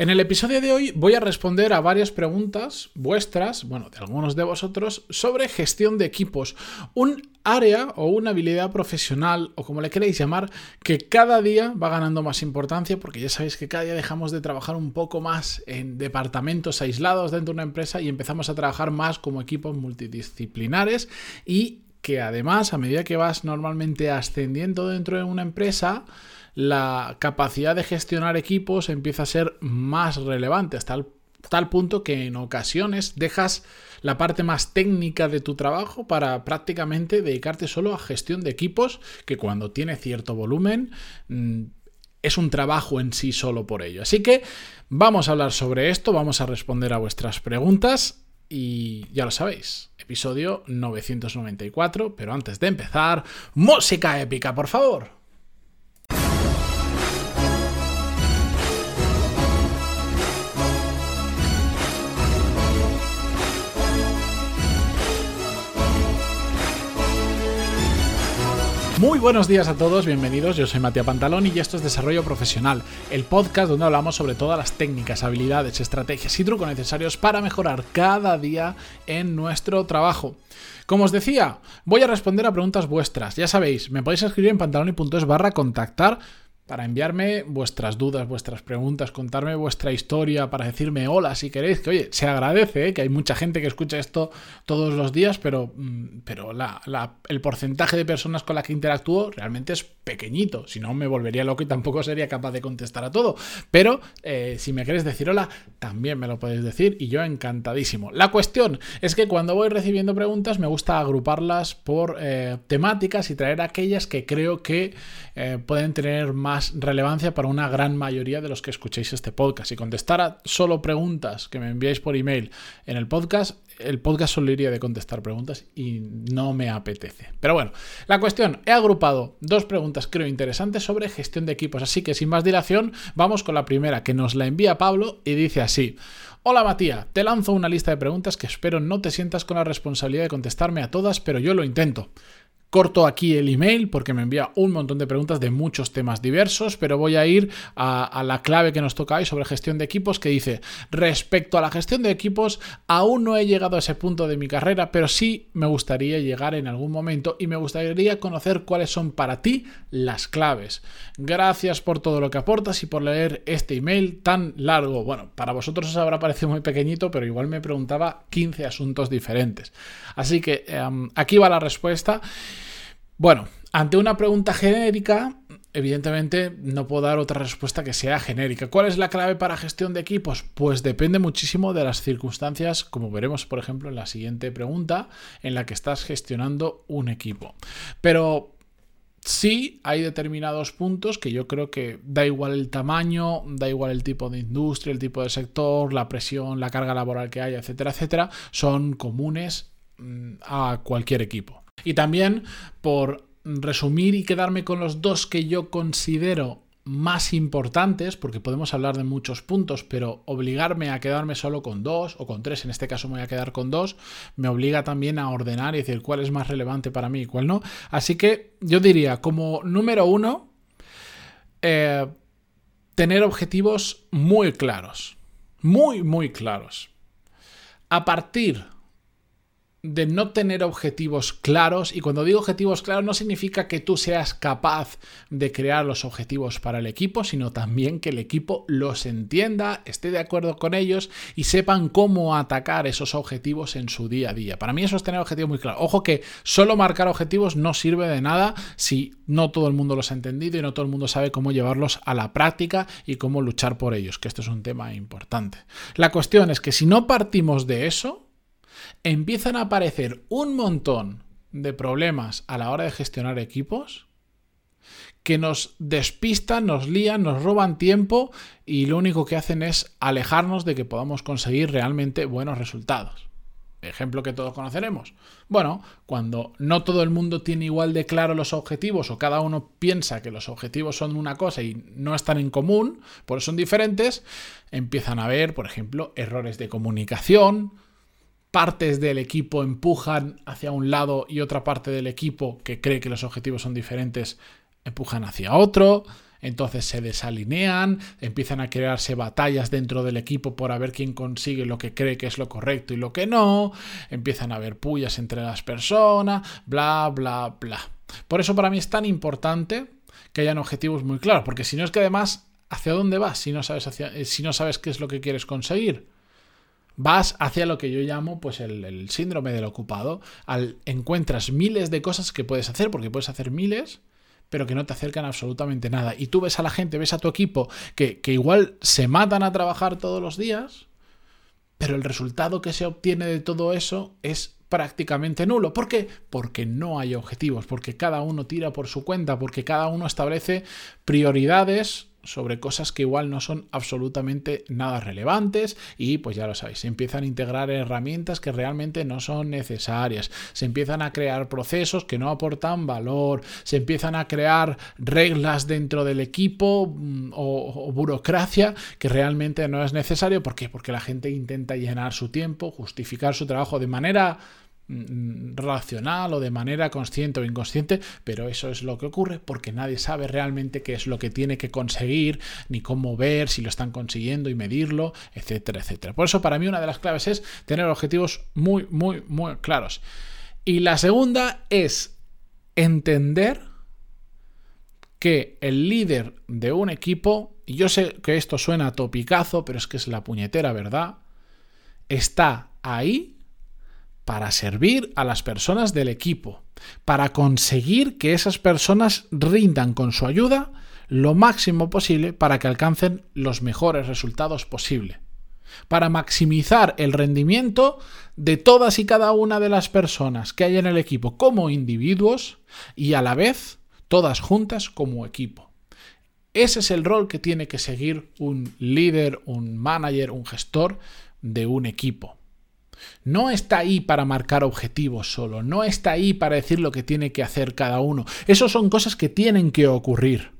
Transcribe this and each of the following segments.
En el episodio de hoy voy a responder a varias preguntas vuestras, bueno, de algunos de vosotros, sobre gestión de equipos. Un área o una habilidad profesional, o como le queréis llamar, que cada día va ganando más importancia, porque ya sabéis que cada día dejamos de trabajar un poco más en departamentos aislados dentro de una empresa y empezamos a trabajar más como equipos multidisciplinares y que además, a medida que vas normalmente ascendiendo dentro de una empresa, la capacidad de gestionar equipos empieza a ser más relevante, hasta tal punto que en ocasiones dejas la parte más técnica de tu trabajo para prácticamente dedicarte solo a gestión de equipos, que cuando tiene cierto volumen mm, es un trabajo en sí solo por ello. Así que vamos a hablar sobre esto, vamos a responder a vuestras preguntas y ya lo sabéis, episodio 994, pero antes de empezar, música épica, por favor. Muy buenos días a todos, bienvenidos. Yo soy Matías Pantalón y esto es Desarrollo Profesional, el podcast donde hablamos sobre todas las técnicas, habilidades, estrategias y trucos necesarios para mejorar cada día en nuestro trabajo. Como os decía, voy a responder a preguntas vuestras. Ya sabéis, me podéis escribir en pantaloni.es barra contactar para enviarme vuestras dudas, vuestras preguntas, contarme vuestra historia, para decirme hola si queréis, que oye, se agradece, ¿eh? que hay mucha gente que escucha esto todos los días, pero, mm, pero el porcentaje de personas con las que interactúo realmente es pequeñito, si no me volvería loco y tampoco sería capaz de contestar a todo. Pero eh, si me queréis decir hola, también me lo podéis decir y yo encantadísimo. La cuestión es que cuando voy recibiendo preguntas me gusta agruparlas por eh, temáticas y traer aquellas que creo que pueden tener más relevancia para una gran mayoría de los que escuchéis este podcast. Si contestara solo preguntas que me enviáis por email en el podcast, el podcast solo iría de contestar preguntas y no me apetece. Pero bueno, la cuestión, he agrupado dos preguntas creo interesantes sobre gestión de equipos, así que sin más dilación, vamos con la primera que nos la envía Pablo y dice así. Hola Matías, te lanzo una lista de preguntas que espero no te sientas con la responsabilidad de contestarme a todas, pero yo lo intento. Corto aquí el email porque me envía un montón de preguntas de muchos temas diversos, pero voy a ir a, la clave que nos toca hoy sobre gestión de equipos que dice, respecto a la gestión de equipos, aún no he llegado a ese punto de mi carrera, pero sí me gustaría llegar en algún momento y me gustaría conocer cuáles son para ti las claves. Gracias por todo lo que aportas y por leer este email tan largo. Bueno, para vosotros os habrá parecido muy pequeñito, pero igual me preguntaba 15 asuntos diferentes. Así que em, aquí va la respuesta. Bueno, ante una pregunta genérica, evidentemente no puedo dar otra respuesta que sea genérica. ¿Cuál es la clave para gestión de equipos? Pues depende muchísimo de las circunstancias, como veremos por ejemplo en la siguiente pregunta, en la que estás gestionando un equipo. Pero sí hay determinados puntos que yo creo que da igual el tamaño, da igual el tipo de industria, el tipo de sector, la presión, la carga laboral que haya, etcétera, etcétera, son comunes mm, a cualquier equipo. Y también por resumir y quedarme con los dos que yo considero más importantes, porque podemos hablar de muchos puntos, pero obligarme a quedarme solo con dos o con tres, en este caso me voy a quedar con dos, me obliga también a ordenar y decir cuál es más relevante para mí y cuál no. Así que yo diría, como número uno, eh, tener objetivos muy claros, muy, muy claros. A partir de no tener objetivos claros y cuando digo objetivos claros no significa que tú seas capaz de crear los objetivos para el equipo, sino también que el equipo los entienda, esté de acuerdo con ellos y sepan cómo atacar esos objetivos en su día a día. Para mí eso es tener objetivos muy claros. Ojo que solo marcar objetivos no sirve de nada si no todo el mundo los ha entendido y no todo el mundo sabe cómo llevarlos a la práctica y cómo luchar por ellos, que esto es un tema importante. La cuestión es que si no partimos de eso, empiezan a aparecer un montón de problemas a la hora de gestionar equipos que nos despistan, nos lían, nos roban tiempo y lo único que hacen es alejarnos de que podamos conseguir realmente buenos resultados. Ejemplo que todos conoceremos. Bueno, cuando no todo el mundo tiene igual de claro los objetivos o cada uno piensa que los objetivos son una cosa y no están en común, por eso son diferentes, empiezan a haber, por ejemplo, errores de comunicación, partes del equipo empujan hacia un lado y otra parte del equipo que cree que los objetivos son diferentes empujan hacia otro. entonces se desalinean, empiezan a crearse batallas dentro del equipo por a ver quién consigue lo que cree que es lo correcto y lo que no, empiezan a haber pullas entre las personas, bla, bla, bla. Por eso para mí es tan importante que hayan objetivos muy claros, porque si no es que además, ¿hacia dónde vas si no sabes, hacia, si no sabes qué es lo que quieres conseguir? Vas hacia lo que yo llamo pues el, síndrome del ocupado. Al, encuentras miles de cosas que puedes hacer, porque puedes hacer miles, pero que no te acercan absolutamente nada. Y tú ves a la gente, ves a tu equipo, que, que igual se matan a trabajar todos los días, pero el resultado que se obtiene de todo eso es prácticamente nulo. ¿Por qué? Porque no hay objetivos, porque cada uno tira por su cuenta, porque cada uno establece prioridades sobre cosas que igual no son absolutamente nada relevantes y pues ya lo sabéis, se empiezan a integrar herramientas que realmente no son necesarias, se empiezan a crear procesos que no aportan valor, se empiezan a crear reglas dentro del equipo mm, o, burocracia que realmente no es necesario. ¿Por qué? Porque la gente intenta llenar su tiempo, justificar su trabajo de manera racional o de manera consciente o inconsciente, pero eso es lo que ocurre porque nadie sabe realmente qué es lo que tiene que conseguir, ni cómo ver si lo están consiguiendo y medirlo, etcétera, etcétera. Por eso para mí una de las claves es tener objetivos muy, muy, muy claros. Y la segunda es entender que el líder de un equipo, y yo sé que esto suena topicazo, pero es que es la puñetera verdad, está ahí para servir a las personas del equipo, para conseguir que esas personas rindan con su ayuda lo máximo posible para que alcancen los mejores resultados posible, para maximizar el rendimiento de todas y cada una de las personas que hay en el equipo como individuos y a la vez todas juntas como equipo. Ese es el rol que tiene que seguir un líder, un manager, un gestor de un equipo. No está ahí para marcar objetivos solo, no está ahí para decir lo que tiene que hacer cada uno. Eso son cosas que tienen que ocurrir.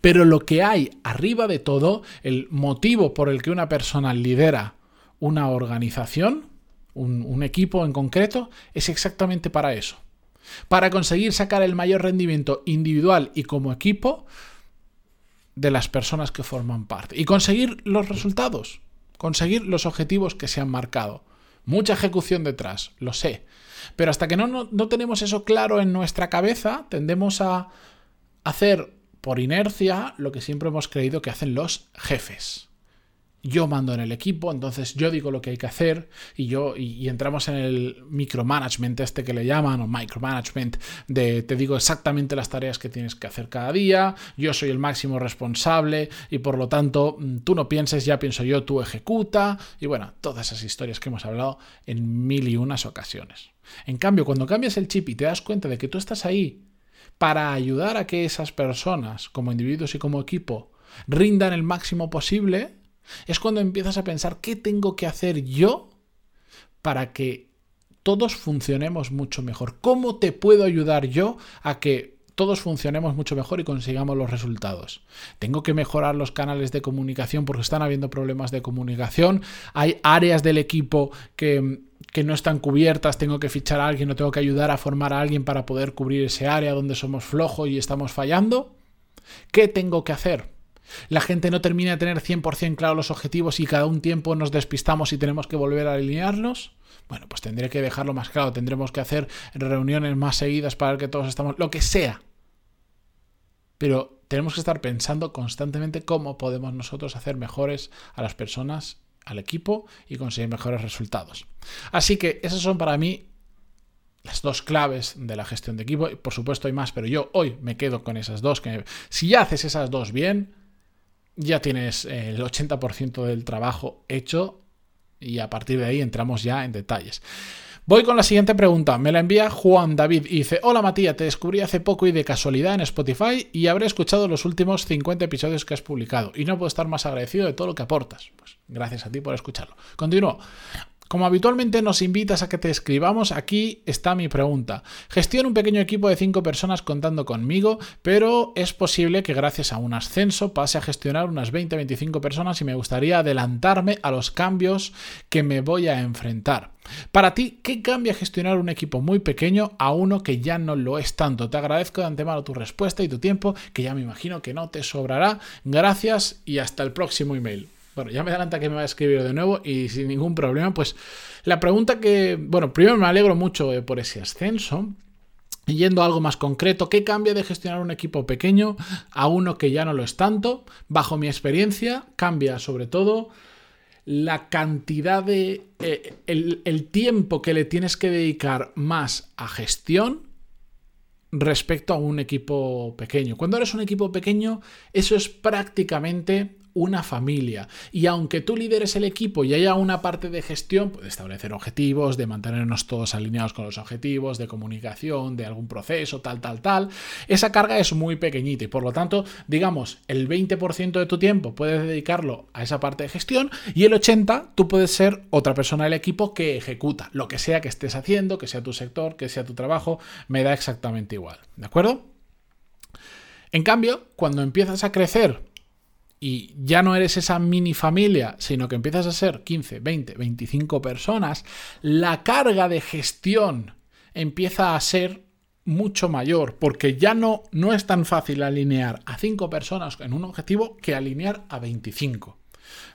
Pero lo que hay arriba de todo, el motivo por el que una persona lidera una organización, un, un equipo en concreto, es exactamente para eso. Para conseguir sacar el mayor rendimiento individual y como equipo de las personas que forman parte. Y conseguir los resultados, conseguir los objetivos que se han marcado. Mucha ejecución detrás, lo sé. Pero hasta que no, no, tenemos eso claro en nuestra cabeza, tendemos a hacer por inercia lo que siempre hemos creído que hacen los jefes yo mando en el equipo, entonces yo digo lo que hay que hacer y yo y, entramos en el micromanagement este que le llaman o micromanagement de te digo exactamente las tareas que tienes que hacer cada día, yo soy el máximo responsable y por lo tanto mm, tú no pienses, ya pienso yo, tú ejecuta y bueno, todas esas historias que hemos hablado en mil y unas ocasiones. En cambio, cuando cambias el chip y te das cuenta de que tú estás ahí para ayudar a que esas personas, como individuos y como equipo, rindan el máximo posible, es cuando empiezas a pensar qué tengo que hacer yo para que todos funcionemos mucho mejor. ¿Cómo te puedo ayudar yo a que todos funcionemos mucho mejor y consigamos los resultados. Tengo que mejorar los canales de comunicación porque están habiendo problemas de comunicación. Hay áreas del equipo que, que, no están cubiertas. Tengo que fichar a alguien o tengo que ayudar a formar a alguien para poder cubrir ese área donde somos flojos y estamos fallando. ¿Qué tengo que hacer? La gente no termina de tener 100% claro los objetivos y cada un tiempo nos despistamos y tenemos que volver a alinearnos, bueno, pues tendré que dejarlo más claro, tendremos que hacer reuniones más seguidas para que todos estamos, lo que sea. Pero tenemos que estar pensando constantemente cómo podemos nosotros hacer mejores a las personas, al equipo y conseguir mejores resultados. Así que esas son para mí las dos claves de la gestión de equipo. Por supuesto hay más, pero yo hoy me quedo con esas dos. Que si ya haces esas dos bien, ya tienes el 80% del trabajo hecho y a partir de ahí entramos ya en detalles. Voy con la siguiente pregunta. Me la envía Juan David y dice: Hola Matías, te descubrí hace poco y de casualidad en Spotify y habré escuchado los últimos 50 episodios que has publicado y no puedo estar más agradecido de todo lo que aportas. Pues gracias a ti por escucharlo. Continúo. Como habitualmente nos invitas a que te escribamos, aquí está mi pregunta. Gestiono un pequeño equipo de 5 personas contando conmigo, pero es posible que gracias a un ascenso pase a gestionar unas 20-25 personas y me gustaría adelantarme a los cambios que me voy a enfrentar. Para ti, ¿qué cambia gestionar un equipo muy pequeño a uno que ya no lo es tanto? Te agradezco de antemano tu respuesta y tu tiempo, que ya me imagino que no te sobrará. Gracias y hasta el próximo email. Bueno, ya me adelanta que me va a escribir de nuevo y sin ningún problema, pues la pregunta que, bueno, primero me alegro mucho eh, por ese ascenso. Yendo a algo más concreto, ¿qué cambia de gestionar un equipo pequeño a uno que ya no lo es tanto? Bajo mi experiencia, cambia sobre todo la cantidad de... Eh, el, tiempo que le tienes que dedicar más a gestión respecto a un equipo pequeño. Cuando eres un equipo pequeño, eso es prácticamente una familia. Y aunque tú lideres el equipo y haya una parte de gestión, de establecer objetivos, de mantenernos todos alineados con los objetivos, de comunicación, de algún proceso, tal, tal, tal, esa carga es muy pequeñita y por lo tanto, digamos, el 20% de tu tiempo puedes dedicarlo a esa parte de gestión y el 80% tú puedes ser otra persona del equipo que ejecuta lo que sea que estés haciendo, que sea tu sector, que sea tu trabajo, me da exactamente igual. ¿De acuerdo? En cambio, cuando empiezas a crecer y ya no eres esa mini familia, sino que empiezas a ser 15, 20, 25 personas, la carga de gestión empieza a ser mucho mayor, porque ya no, no es tan fácil alinear a 5 personas en un objetivo que alinear a 25.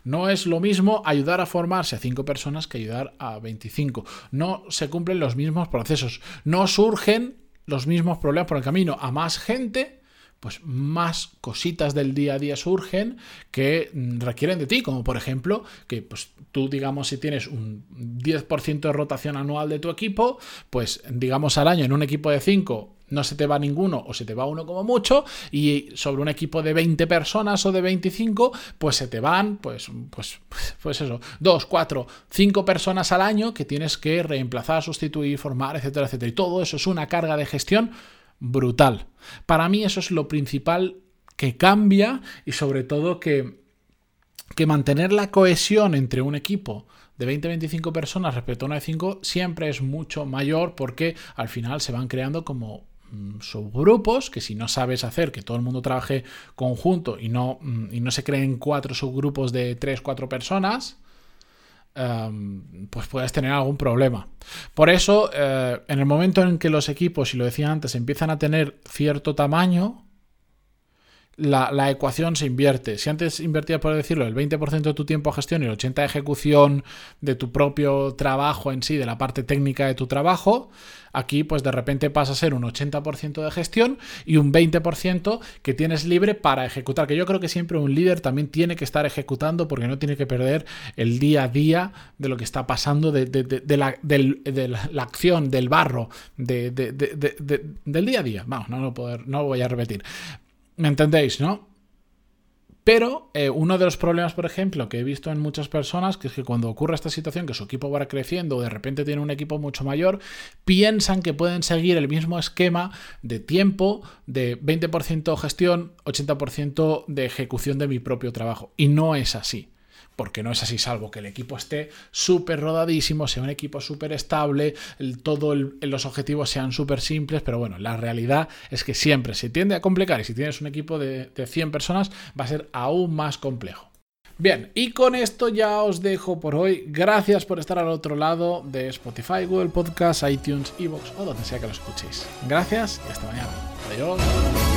No es lo mismo ayudar a formarse a 5 personas que ayudar a 25. No se cumplen los mismos procesos. No surgen los mismos problemas por el camino. A más gente pues más cositas del día a día surgen que requieren de ti, como por ejemplo que pues tú digamos si tienes un 10% de rotación anual de tu equipo, pues digamos al año en un equipo de 5 no se te va ninguno o se te va uno como mucho y sobre un equipo de 20 personas o de 25 pues se te van pues pues pues eso, 2, 4, 5 personas al año que tienes que reemplazar, sustituir, formar, etcétera, etcétera. Y todo eso es una carga de gestión brutal. Para mí eso es lo principal que cambia y sobre todo que, que mantener la cohesión entre un equipo de 20-25 personas respecto a una de 5 siempre es mucho mayor porque al final se van creando como mm, subgrupos que si no sabes hacer que todo el mundo trabaje conjunto y no, mm, y no se creen cuatro subgrupos de 3-4 personas, Em, pues puedes tener algún problema. Por eso, eh, en el momento en que los equipos, y lo decía antes, empiezan a tener cierto tamaño, la, ecuación se invierte. Si antes invertías, por decirlo, el 20% de tu tiempo a gestión y el 80% de ejecución de tu propio trabajo en sí, de la parte técnica de tu trabajo, aquí pues de repente pasa a ser un 80% de gestión y un 20% que tienes libre para ejecutar. Que yo creo que siempre un líder también tiene que estar ejecutando porque no tiene que perder el día a día de lo que está pasando, de, la, la, acción, del barro, del día a día. Vamos, no, no, poder, no voy a repetir. ¿Me entendéis, no? Pero eh, uno de los problemas, por ejemplo, que he visto en muchas personas, que es que cuando ocurre esta situación, que su equipo va creciendo o de repente tiene un equipo mucho mayor, piensan que pueden seguir el mismo esquema de tiempo, de 20% gestión, 80% de ejecución de mi propio trabajo. Y no es así porque no es así, salvo que el equipo esté súper rodadísimo, sea un equipo súper estable, todos los objetivos sean súper simples, pero bueno, la realidad es que siempre se tiende a complicar y si tienes un equipo de, de 100 personas va a ser aún más complejo. Bien, y con esto ya os dejo por hoy. Gracias por estar al otro lado de Spotify, Google Podcast, iTunes, Evox o donde sea que lo escuchéis. Gracias y hasta mañana. Adiós.